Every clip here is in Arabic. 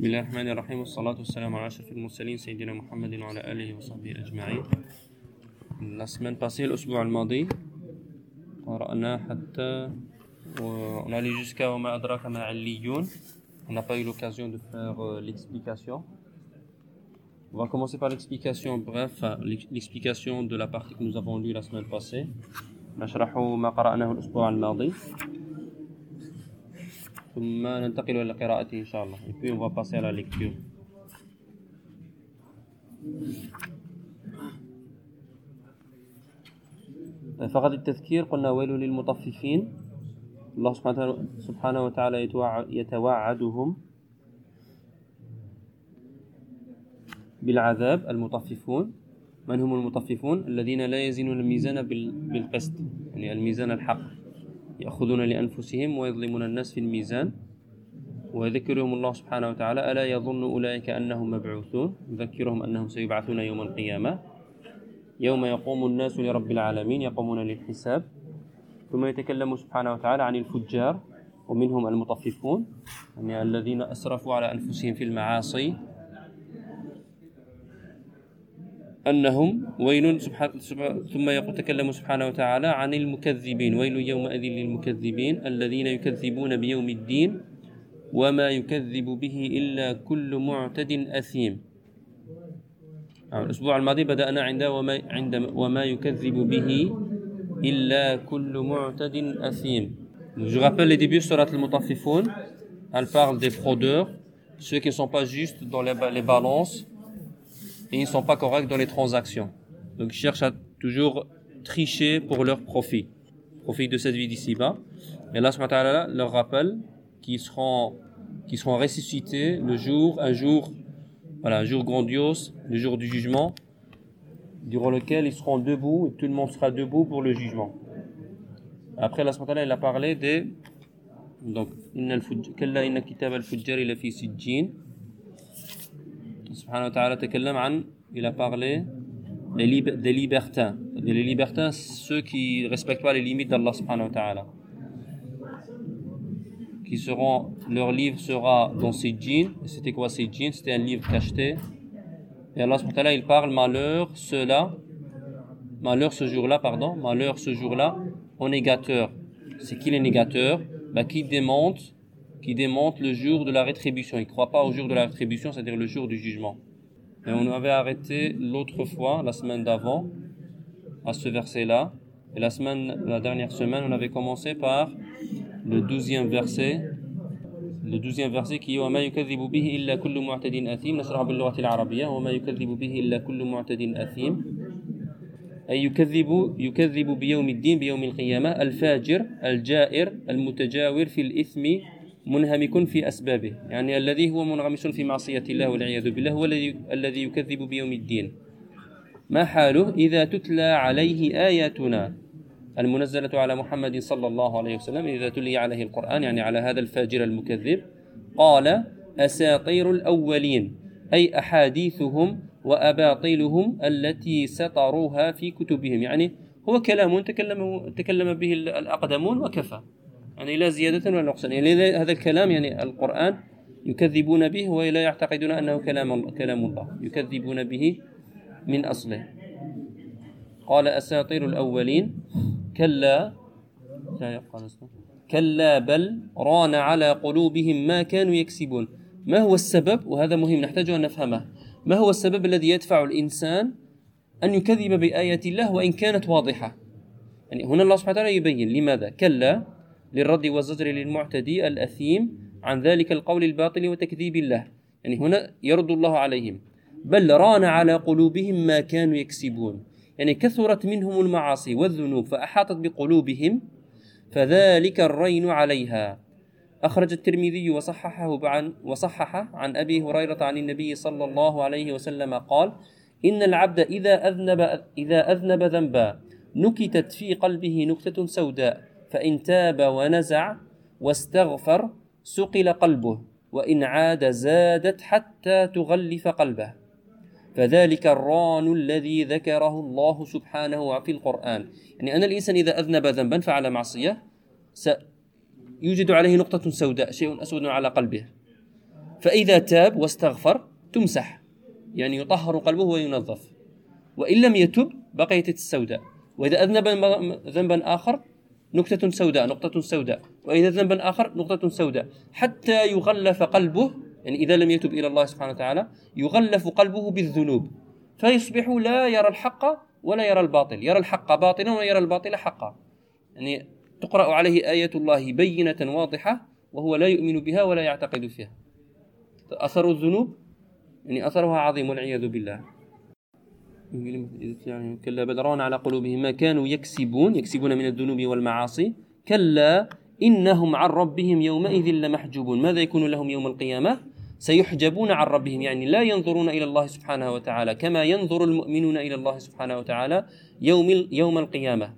بسم الله الرحمن الرحيم والصلاة والسلام على أشرف المرسلين سيدنا محمد وعلى آله وصحبه أجمعين La semaine passée, l'Usbu' al-Madi, قرأنا حتى on allait jusqu'à أدراك ما عليون On n'a pas eu l'occasion de faire euh, l'explication. On va commencer par l'explication, bref, l'explication de la partie que nous avons lue la semaine passée. نشرح ما قرأناه الأسبوع الماضي ثم ننتقل إلى قراءته إن شاء الله. Et puis on va passer à la lecture. فقط التذكير قلنا ويل للمطففين. الله سبحانه وتعالى يتوعدهم بالعذاب المطففون. من هم المطففون؟ الذين لا يزنون الميزان بالقسط يعني الميزان الحق. يأخذون لأنفسهم ويظلمون الناس في الميزان. ويذكرهم الله سبحانه وتعالى ألا يظن أولئك أنهم مبعوثون؟ يذكرهم أنهم سيبعثون يوم القيامة. يوم يقوم الناس لرب العالمين يقومون للحساب. ثم يتكلم سبحانه وتعالى عن الفجار ومنهم المطففون يعني الذين أسرفوا على أنفسهم في المعاصي. أنهم ويل ثم يتكلم سبحانه وتعالى عن المكذبين. ويل يومئذ للمكذبين الذين يكذبون بيوم الدين وما يكذب به إلا كل معتد أثيم. آه، الأسبوع الماضي بدأنا عند وما, عند وما يكذب به إلا كل معتد أثيم. Je rappelle les débuts sur المطففون Elle parle des fraudeurs, ceux qui ne sont pas justes dans les balances, et ils ne sont pas corrects dans les transactions. Donc ils cherchent à toujours tricher pour leur profit, profit de cette vie d'ici-bas. Et Allah leur rappelle qu'ils seront, qu'ils seront ressuscités le jour, un jour, voilà, un jour grandiose, le jour du jugement, durant lequel ils seront debout et tout le monde sera debout pour le jugement. Après, Allah il a parlé des donc, fi sijjin il a parlé des, des libertins. Les libertins, ceux qui ne respectent pas les limites d'Allah subhanahu wa ta'ala. Qui seront, leur livre sera dans ces jeans. C'était quoi ces jeans C'était un livre cacheté. Et Allah subhanahu wa ta'ala, il parle malheur, cela, malheur ce jour-là, pardon, malheur ce jour-là. C'est qui les négateurs? Bah, Qui démonte qui démonte le jour de la rétribution. Il ne croit pas au jour de la rétribution, c'est-à-dire le jour du jugement. Et on avait arrêté l'autre fois, la semaine d'avant, à ce verset-là. Et la semaine, la dernière semaine, on avait commencé par le douzième verset. Le douzième verset qui est وما يكذب به إلا كل معتد أثيم نشرح باللغة العربية وما يكذب به إلا كل معتد أثيم أي يكذب يكذب بيوم الدين بيوم القيامة الفاجر الجائر المتجاور في الإثم منهمك في أسبابه يعني الذي هو منغمس في معصية الله والعياذ بالله هو الذي يكذب بيوم الدين. ما حاله؟ إذا تتلى عليه آياتنا. المنزلة على محمد صلى الله عليه وسلم إذا تلي عليه القرآن يعني على هذا الفاجر المكذب قال أساطير الأولين أي أحاديثهم وأباطيلهم التي سطروها في كتبهم. يعني هو كلام تكلم تكلم به الأقدمون وكفى. يعني لا زيادة ولا نقصان. يعني هذا الكلام يعني القرآن يكذبون به ولا يعتقدون أنه كلام كلام الله. يكذبون به من أصله. قال أساطير الأولين كلا كلا بل ران على قلوبهم ما كانوا يكسبون. ما هو السبب؟ وهذا مهم نحتاج أن نفهمه. ما هو السبب الذي يدفع الإنسان أن يكذب بآيات الله وإن كانت واضحة؟ يعني هنا الله سبحانه وتعالى يبين لماذا؟ كلا للرد والزجر للمعتدي الأثيم عن ذلك القول الباطل وتكذيب الله. يعني هنا يرد الله عليهم. بل ران على قلوبهم ما كانوا يكسبون. يعني كثرت منهم المعاصي والذنوب فأحاطت بقلوبهم فذلك الرين عليها. أخرج الترمذي وصححه عن وصحح عن أبي هريرة عن النبي صلى الله عليه وسلم قال إن العبد إذا أذنب إذا أذنب ذنبا نكتت في قلبه نكتة سوداء. فإن تاب ونزع واستغفر سقل قلبه وإن عاد زادت حتى تغلف قلبه. فذلك الران الذي ذكره الله سبحانه في القرآن. يعني أن الإنسان إذا أذنب ذنبا فعل معصية يوجد عليه نقطة سوداء شيء أسود على قلبه. فإذا تاب واستغفر تمسح يعني يطهر قلبه وينظف. وإن لم يتب بقيت السوداء. وإذا أذنب ذنبا آخر نكتة سوداء نقطة سوداء. وإذا ذنبا آخر نقطة سوداء. حتى يغلف قلبه يعني إذا لم يتب إلى الله سبحانه وتعالى يغلف قلبه بالذنوب. فيصبح لا يرى الحق ولا يرى الباطل. يرى الحق باطلا ويرى الباطل حقا. يعني تقرأ عليه آية الله بينة واضحة وهو لا يؤمن بها ولا يعتقد فيها. أثر الذنوب يعني أثرها عظيم والعياذ بالله. يعني كلا بل على قلوبهم ما كانوا يكسبون يكسبون من الذنوب والمعاصي. كلا إنهم عن ربهم يومئذ لمحجوبون. ماذا يكون لهم يوم القيامة؟ سيحجبون عن ربهم يعني لا ينظرون إلى الله سبحانه وتعالى كما ينظر المؤمنون إلى الله سبحانه وتعالى يوم, يوم القيامة.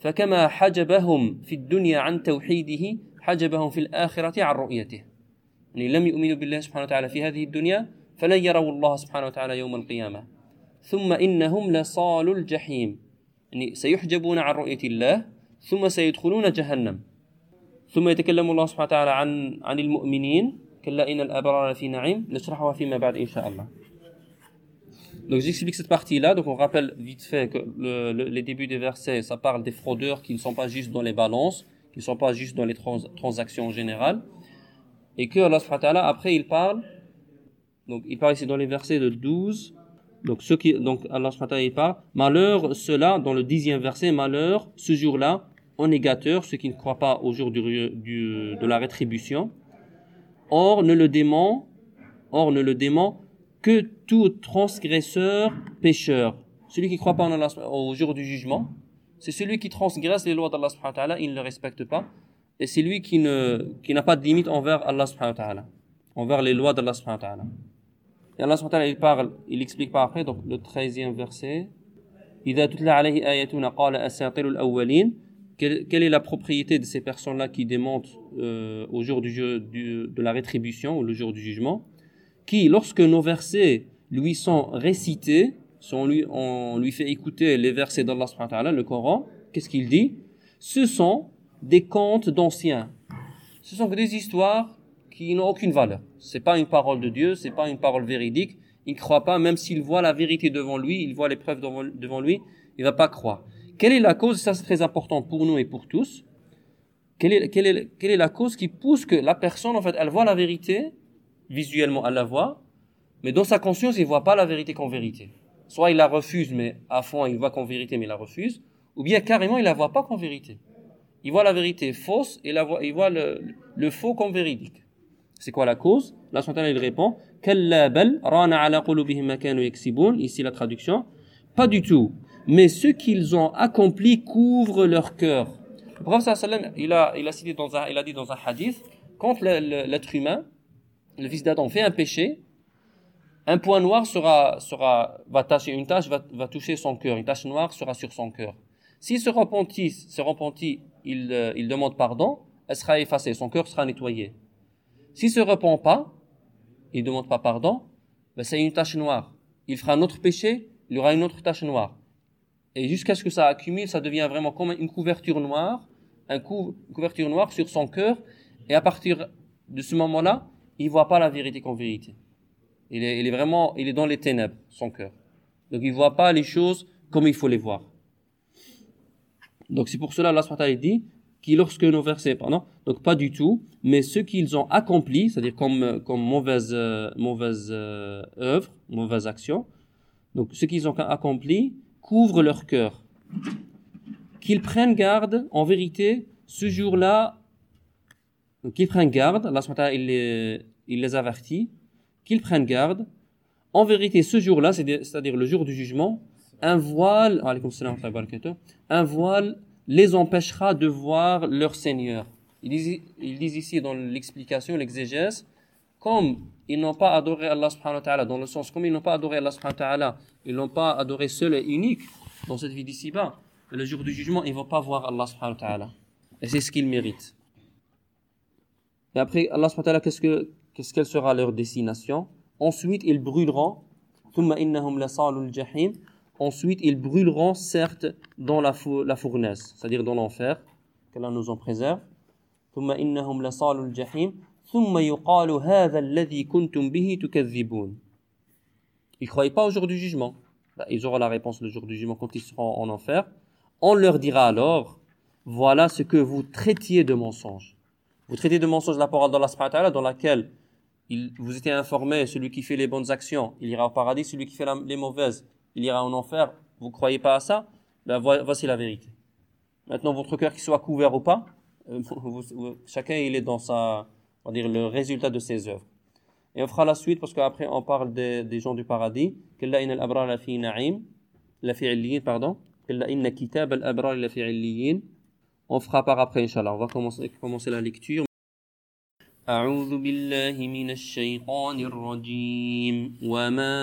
فكما حجبهم في الدنيا عن توحيده حجبهم في الآخرة عن رؤيته. يعني لم يؤمنوا بالله سبحانه وتعالى في هذه الدنيا فلن يروا الله سبحانه وتعالى يوم القيامة. ثم إنهم لصال الجحيم يعني سيحجبون عن رؤية الله ثم سيدخلون جهنم ثم يتكلم الله سبحانه وتعالى عن عن المؤمنين كلا إن الأبرار في نعيم نشرحها فيما بعد إن شاء الله Donc j'explique cette partie-là. Donc on rappelle vite fait que le, le, les débuts des versets, ça parle des fraudeurs qui ne sont pas juste dans les balances, qui ne sont pas juste dans les trans transactions générales. Et que Allah après il parle, donc il parle ici dans les versets de 12 donc, ceux qui, donc Allah il parle, malheur, cela, dans le dixième verset, malheur, ce jour-là, au négateur, ceux qui ne croient pas au jour du, de la rétribution. Or, ne le dément, or, ne le dément que tout transgresseur pécheur. Celui qui ne croit pas au jour du jugement, c'est celui qui transgresse les lois d'Allah, il ne le respecte pas. Et c'est lui qui ne, qui n'a pas de limite envers Allah, envers les lois d'Allah. Et Allah il parle, il explique par après, donc le 13e verset. Quelle, est la propriété de ces personnes-là qui démontent euh, au jour de la rétribution ou le jour du jugement? Qui, lorsque nos versets lui sont récités, si on lui, on lui fait écouter les versets d'Allah, le Coran, qu'est-ce qu'il dit? Ce sont des contes d'anciens. Ce sont des histoires qui n'ont aucune valeur. C'est pas une parole de Dieu, c'est pas une parole véridique. Il ne croit pas, même s'il voit la vérité devant lui, il voit les preuves devant, lui, il va pas croire. Quelle est la cause? Ça, c'est très important pour nous et pour tous. Quelle est, la cause qui pousse que la personne, en fait, elle voit la vérité, visuellement, elle la voit, mais dans sa conscience, il voit pas la vérité qu'en vérité. Soit il la refuse, mais à fond, il voit qu'en vérité, mais il la refuse, ou bien carrément, il la voit pas qu'en vérité. Il voit la vérité fausse et la voit, il voit le, le faux comme véridique. C'est quoi la cause? La Sultan il répond Ici la traduction. Pas du tout. Mais ce qu'ils ont accompli couvre leur cœur. Le prophète il a, il a, cité dans un, il a dit dans un hadith quand l'être humain, le fils d'Adam, fait un péché, un point noir sera, sera, va tâcher, une tache va, va toucher son cœur, une tache noire sera sur son cœur. S'il se repentit, se repentit, il, euh, il demande pardon, elle sera effacée, son cœur sera nettoyé. S'il se repent pas, il ne demande pas pardon, ben c'est une tache noire. Il fera un autre péché, il aura une autre tache noire. Et jusqu'à ce que ça accumule, ça devient vraiment comme une couverture noire, un une couverture noire sur son cœur. Et à partir de ce moment-là, il voit pas la vérité qu'en vérité. Il est, vraiment, il est dans les ténèbres, son cœur. Donc il voit pas les choses comme il faut les voir. Donc c'est pour cela, Allah dit, qui lorsque nos versets, pardon, donc pas du tout, mais ce qu'ils ont accompli, c'est-à-dire comme, comme mauvaise, euh, mauvaise euh, œuvre, mauvaise action, donc ce qu'ils ont accompli couvre leur cœur. Qu'ils prennent garde, en vérité, ce jour-là, qu'ils prennent garde, Allah il les, il les avertit, qu'ils prennent garde, en vérité, ce jour-là, c'est-à-dire le jour du jugement, un voile, un voile les empêchera de voir leur Seigneur. Ils disent, ici dans l'explication, l'exégèse, comme ils n'ont pas adoré Allah subhanahu wa ta'ala, dans le sens comme ils n'ont pas adoré Allah subhanahu wa ta'ala, ils n'ont pas adoré seul et unique dans cette vie d'ici-bas, le jour du jugement, ils ne vont pas voir Allah subhanahu wa ta'ala. Et c'est ce qu'ils méritent. Et après, Allah subhanahu wa ta'ala, qu'est-ce que, qu'est-ce qu'elle sera leur destination? Ensuite, ils brûleront. Ensuite, ils brûleront certes dans la, fournaise, c'est-à-dire dans l'enfer. Qu'Allah nous en préserve. Ils ne croyaient pas au jour du jugement. Bah, ils auront la réponse le jour du jugement quand ils seront en enfer. On leur dira alors, voilà ce que vous traitiez de mensonge. Vous traitez de mensonge la parole d'Allah dans laquelle vous étiez informé, celui qui fait les bonnes actions, il ira au paradis, celui qui fait les mauvaises, il ira en enfer. Vous ne croyez pas à ça? Ben, Voici la vérité. Maintenant, votre cœur, qu'il soit couvert ou pas, euh, chacun il est dans sa, on va dire, le résultat de ses œuvres. Et on fera la suite parce qu'après on parle des, gens du paradis. On fera par après, Inch'Allah. On va commencer la lecture. أعوذ بالله من الشيطان الرجيم. وما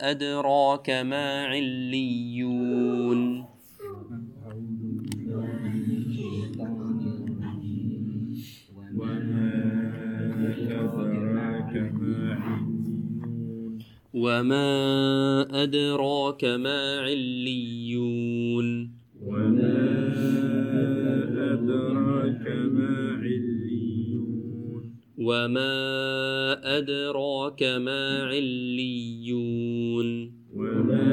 أدراك ما عليون. وما أدراك ما عليون. وما وما أدراك ما عليون وما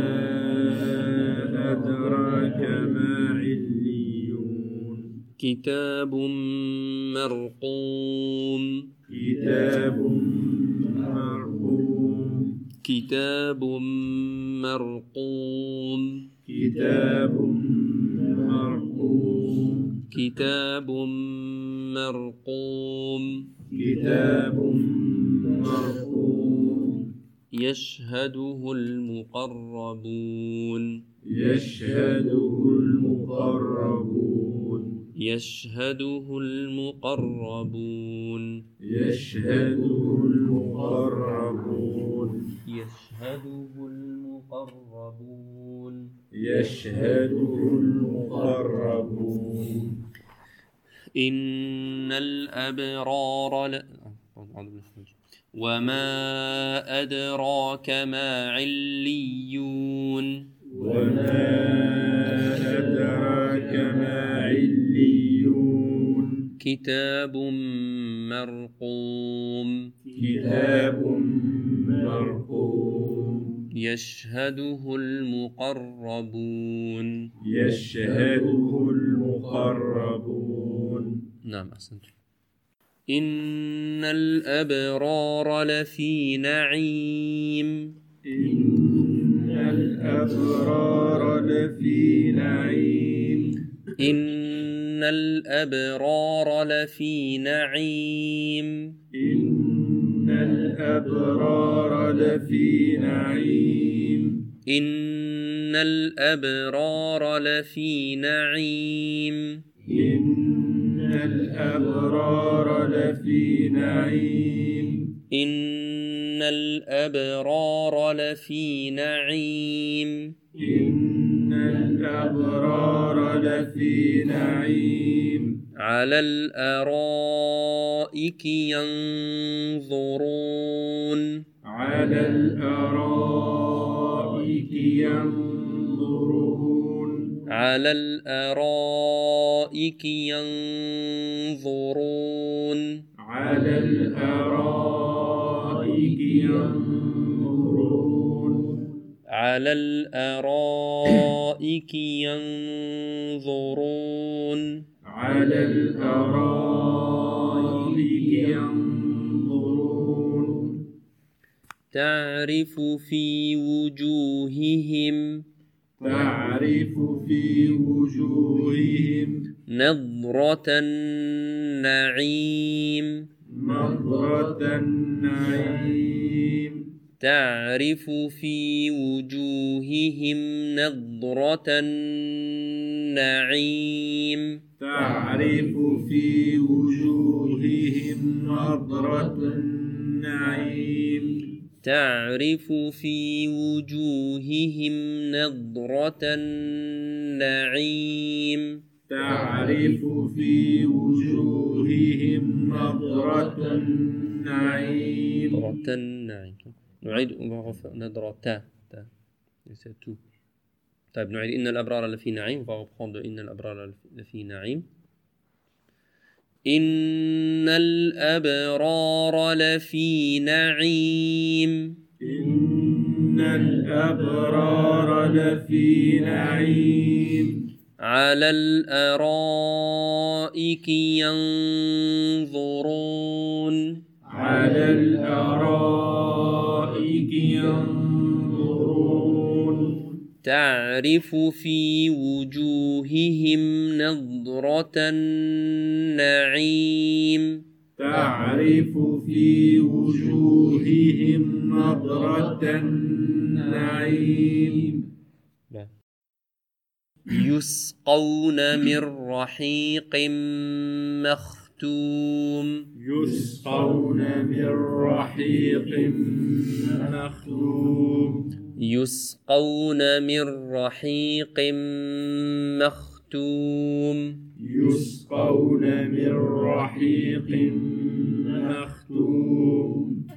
أدراك ما عليون كتاب مرقوم كتاب كتاب مرقوم كتاب مرقوم كتاب مرقوم كتاب مرقوم. يشهده المقربون. يشهده المقربون. يشهده المقربون. يشهده المقربون. يشهده المقربون. يشهده المقربون. إن الأبرار ل... وما أدراك ما عليون. وما أدراك ما عليون كتاب مرقوم كتاب مرقوم. يشهده المقربون. يشهده المقربون. نعم أحسنت. إن الأبرار لفي نعيم. إن الأبرار لفي نعيم. إن الأبرار لفي نعيم. إن الأبرار لفي نعيم. إن الأبرار لفي نعيم. إن الأبرار لفي نعيم. إن الأبرار لفي نعيم. إن الأبرار لفي نعيم. على الأرائك ينظرون. على الأرائك ينظرون. على الأرائك ينظرون. على الأرائك ينظرون. على الأرائك ينظرون. على الأرائك ينظرون. تعرف في وجوههم تعرف في وجوههم نظرة النعيم. نظرة النعيم. تعرف في وجوههم نظرة النعيم. تعرف في وجوههم نظرة النعيم. تعرف في وجوههم نظرة النعيم. تعرف في وجوههم نظرة النعيم. نظرة النعيم. نعيد تو طيب نعيد إن الأبرار لفي نعيم. Reprendre إن الأبرار لفي نعيم. إن الأبرار لفي نعيم إن الأبرار لفي نعيم على الأرائك ينظرون على الأرائك ينظرون تعرف في وجوههم نضرة النعيم. تعرف في وجوههم نضرة النعيم. يسقون من رحيق مختوم. يسقون من رحيق مختوم. يسقون من رحيق مختوم. يسقون من رحيق مختوم.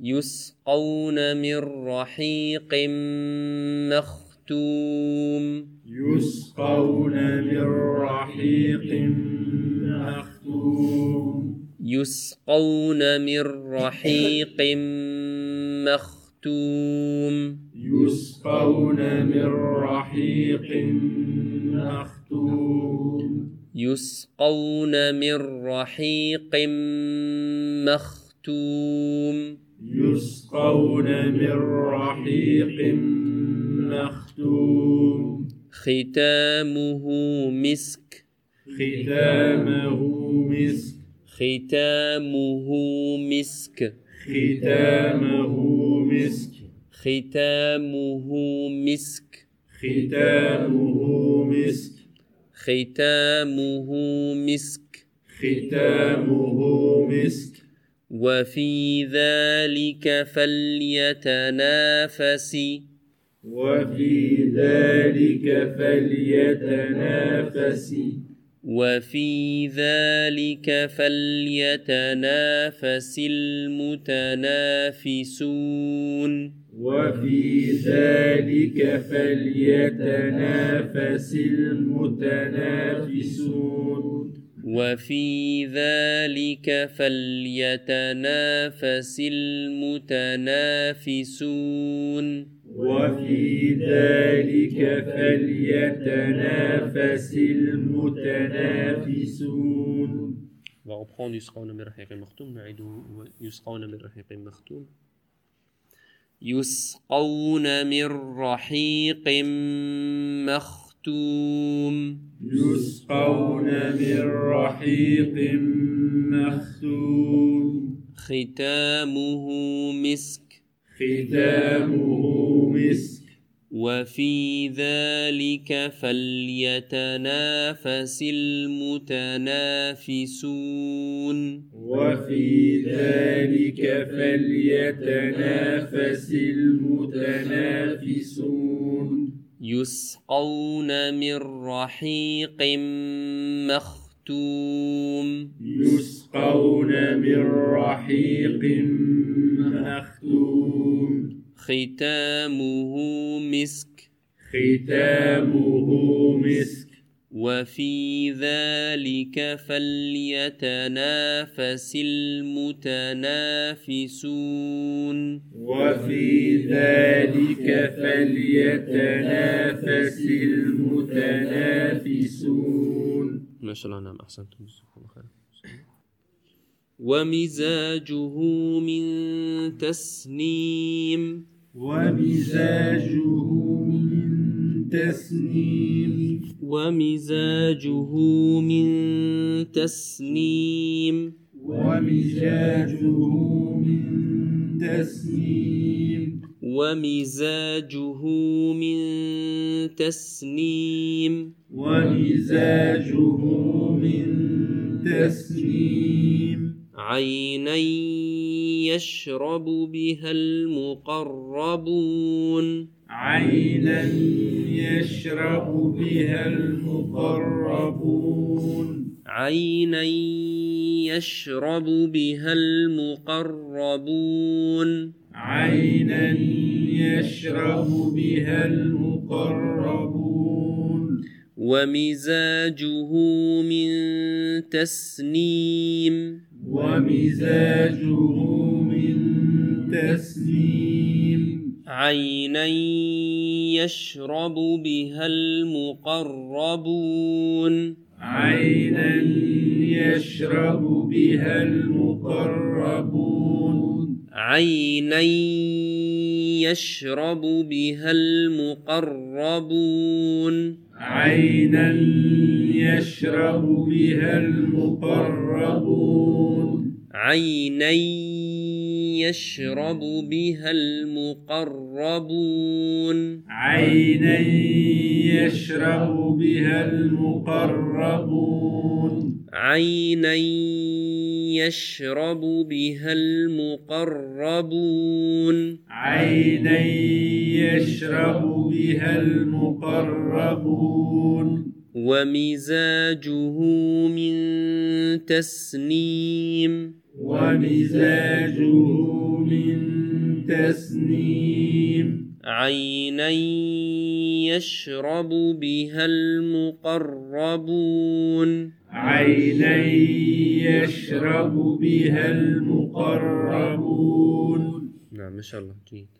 يسقون من رحيق مختوم. يسقون من رحيق مختوم. يسقون من رحيق مختوم. يسقون من رحيق مختوم. يسقون من رحيق مختوم. يسقون من رحيق مختوم. ختامه مسك. ختامه مسك. ختامه مسك. ختامه مسك. ختامه مسك. ختامه مسك. ختامه مسك. ختامه مسك. وفي ذلك فليتنافس. وفي ذلك فليتنافس. وفي ذلك فليتنافس المتنافسون. وفي ذلك فليتنافس المتنافسون. وفي ذلك فليتنافس المتنافسون. وفي ذلك فليتنافس المتنافسون. Reprendre يسقون من رحيق مختوم نعيده يسقون من رحيق مختوم يسقون من رحيق مختوم يسقون من رحيق مختوم ختامه مسك ختامه مسك. وفي ذلك فليتنافس المتنافسون. وفي ذلك فليتنافس المتنافسون. يسقون من رحيق مختوم يسقون من رحيق مختوم. ختامه مسك. ختامه مسك. وفي ذلك فليتنافس المتنافسون. وفي ذلك فليتنافس المتنافسون. ما شاء الله نعم أحسنتم. جزاكم الله خير ومزاجه من تسنيم. ومزاجه من تسنيم. ومزاجه من تسنيم. ومزاجه من تسنيم. ومزاجه من تسنيم. ومزاجه من تسنيم. عينا يشرب بها المقربون. عينا يشرب بها المقربون. عينا يشرب بها المقربون. عينا يشرب بها المقربون. ومزاجه من تسنيم. ومزاجه من تسنيم. عينا يشرب بها المقربون. عينا يشرب بها المقربون. عينا يشرب بها المقربون. عينا يشرب بها المقربون. عينا يشرب بها المقربون. عينا يشرب بها المقربون. عينا يشرب بها المقربون. عينا يشرب بها المقربون. ومزاجه من تسنيم. ومزاجه من تسنيم. عينا يشرب بها المقربون. عينا يشرب بها المقربون. نعم ما شاء الله. جيد.